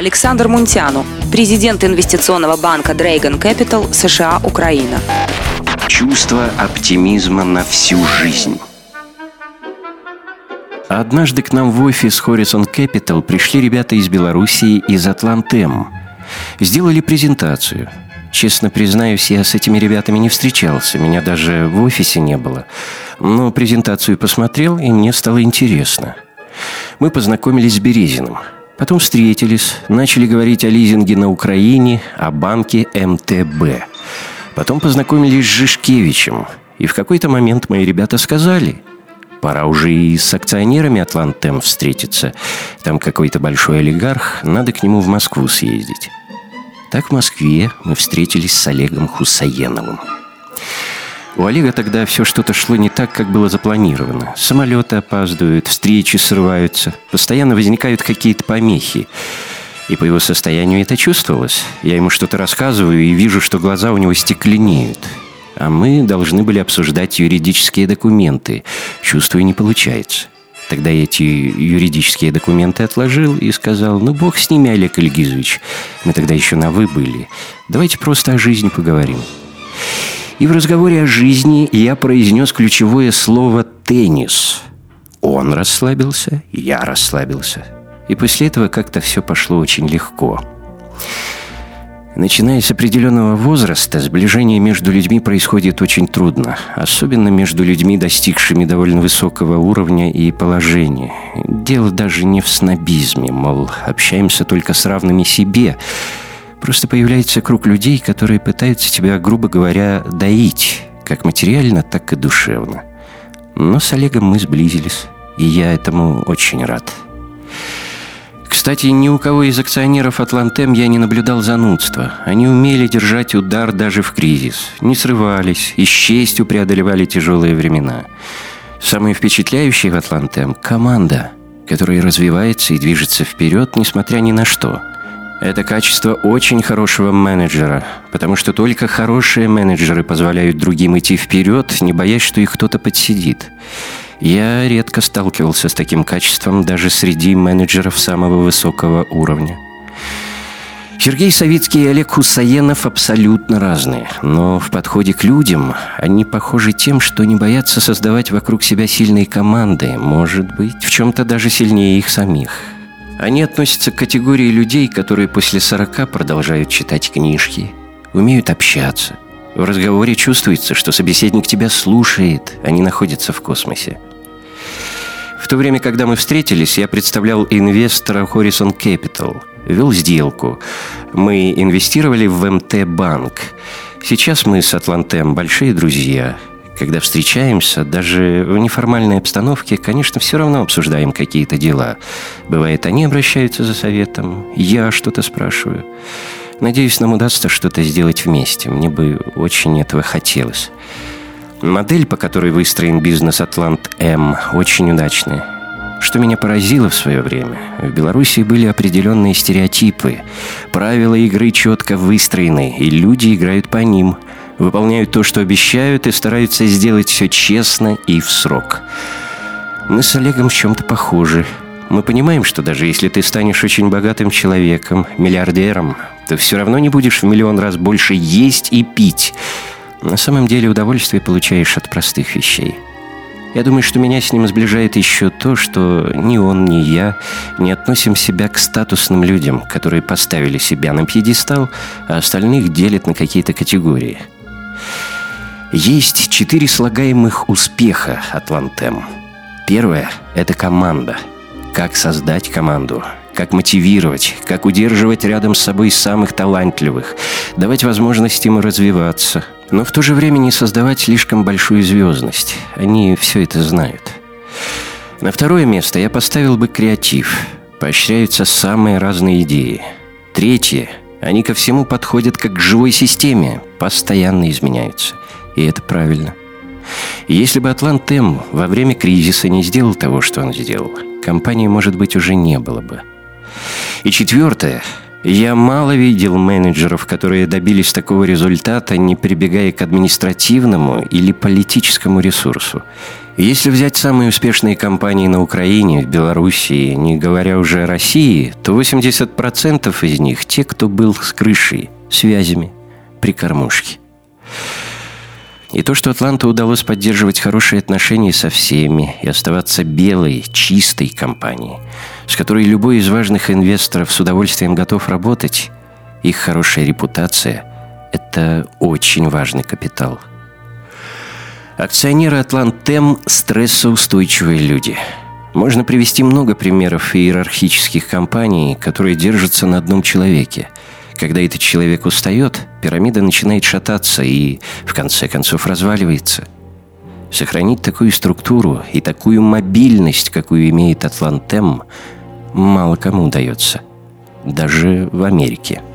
Александр Мунтяну, президент инвестиционного банка Dragon Capital США Украина. Чувство оптимизма на всю жизнь. Однажды к нам в офис Horizon Capital пришли ребята из Белоруссии из Атлантем. Сделали презентацию. Честно признаюсь, я с этими ребятами не встречался, меня даже в офисе не было. Но презентацию посмотрел, и мне стало интересно. Мы познакомились с Березиным. Потом встретились, начали говорить о лизинге на Украине, о банке МТБ. Потом познакомились с Жишкевичем. И в какой-то момент мои ребята сказали – Пора уже и с акционерами Атлантем встретиться. Там какой-то большой олигарх, надо к нему в Москву съездить. Так в Москве мы встретились с Олегом Хусаеновым. У Олега тогда все что-то шло не так, как было запланировано. Самолеты опаздывают, встречи срываются, постоянно возникают какие-то помехи. И по его состоянию это чувствовалось. Я ему что-то рассказываю и вижу, что глаза у него стекленеют а мы должны были обсуждать юридические документы. Чувствую, не получается. Тогда я эти юридические документы отложил и сказал, ну, бог с ними, Олег Ильгизович. Мы тогда еще на «вы» были. Давайте просто о жизни поговорим. И в разговоре о жизни я произнес ключевое слово «теннис». Он расслабился, я расслабился. И после этого как-то все пошло очень легко. Начиная с определенного возраста, сближение между людьми происходит очень трудно, особенно между людьми, достигшими довольно высокого уровня и положения. Дело даже не в снобизме, мол, общаемся только с равными себе. Просто появляется круг людей, которые пытаются тебя, грубо говоря, доить, как материально, так и душевно. Но с Олегом мы сблизились, и я этому очень рад. Кстати, ни у кого из акционеров Атлантем я не наблюдал занудства. Они умели держать удар даже в кризис, не срывались и с честью преодолевали тяжелые времена. Самое впечатляющее в Атлантем – команда, которая развивается и движется вперед, несмотря ни на что. Это качество очень хорошего менеджера, потому что только хорошие менеджеры позволяют другим идти вперед, не боясь, что их кто-то подсидит. Я редко сталкивался с таким качеством даже среди менеджеров самого высокого уровня. Сергей Савицкий и Олег Хусаенов абсолютно разные, но в подходе к людям они похожи тем, что не боятся создавать вокруг себя сильные команды, может быть, в чем-то даже сильнее их самих. Они относятся к категории людей, которые после 40 продолжают читать книжки, умеют общаться. В разговоре чувствуется, что собеседник тебя слушает, а не находится в космосе. В то время, когда мы встретились, я представлял инвестора Horizon Capital, вел сделку. Мы инвестировали в МТ Банк. Сейчас мы с Атлантем большие друзья. Когда встречаемся, даже в неформальной обстановке, конечно, все равно обсуждаем какие-то дела. Бывает, они обращаются за советом, я что-то спрашиваю. Надеюсь, нам удастся что-то сделать вместе. Мне бы очень этого хотелось. Модель, по которой выстроен бизнес «Атлант М», очень удачная. Что меня поразило в свое время, в Беларуси были определенные стереотипы. Правила игры четко выстроены, и люди играют по ним. Выполняют то, что обещают, и стараются сделать все честно и в срок. Мы с Олегом в чем-то похожи. Мы понимаем, что даже если ты станешь очень богатым человеком, миллиардером, то все равно не будешь в миллион раз больше есть и пить – на самом деле удовольствие получаешь от простых вещей. Я думаю, что меня с ним сближает еще то, что ни он, ни я не относим себя к статусным людям, которые поставили себя на пьедестал, а остальных делят на какие-то категории. Есть четыре слагаемых успеха Атлантем. Первое – это команда. Как создать команду – как мотивировать, как удерживать рядом с собой самых талантливых, давать возможность им развиваться, но в то же время не создавать слишком большую звездность. Они все это знают. На второе место я поставил бы креатив. Поощряются самые разные идеи. Третье. Они ко всему подходят как к живой системе, постоянно изменяются. И это правильно. Если бы Атлантем во время кризиса не сделал того, что он сделал, компании, может быть, уже не было бы. И четвертое Я мало видел менеджеров, которые добились такого результата, не прибегая к административному или политическому ресурсу. Если взять самые успешные компании на Украине, в Белоруссии, не говоря уже о России, то 80% из них те, кто был с крышей, связями, при кормушке. И то, что Атланту удалось поддерживать хорошие отношения со всеми и оставаться белой, чистой компанией, с которой любой из важных инвесторов с удовольствием готов работать, их хорошая репутация – это очень важный капитал. Акционеры Атлантем – стрессоустойчивые люди. Можно привести много примеров иерархических компаний, которые держатся на одном человеке – когда этот человек устает, пирамида начинает шататься и, в конце концов, разваливается. Сохранить такую структуру и такую мобильность, какую имеет Атлантем, мало кому удается. Даже в Америке –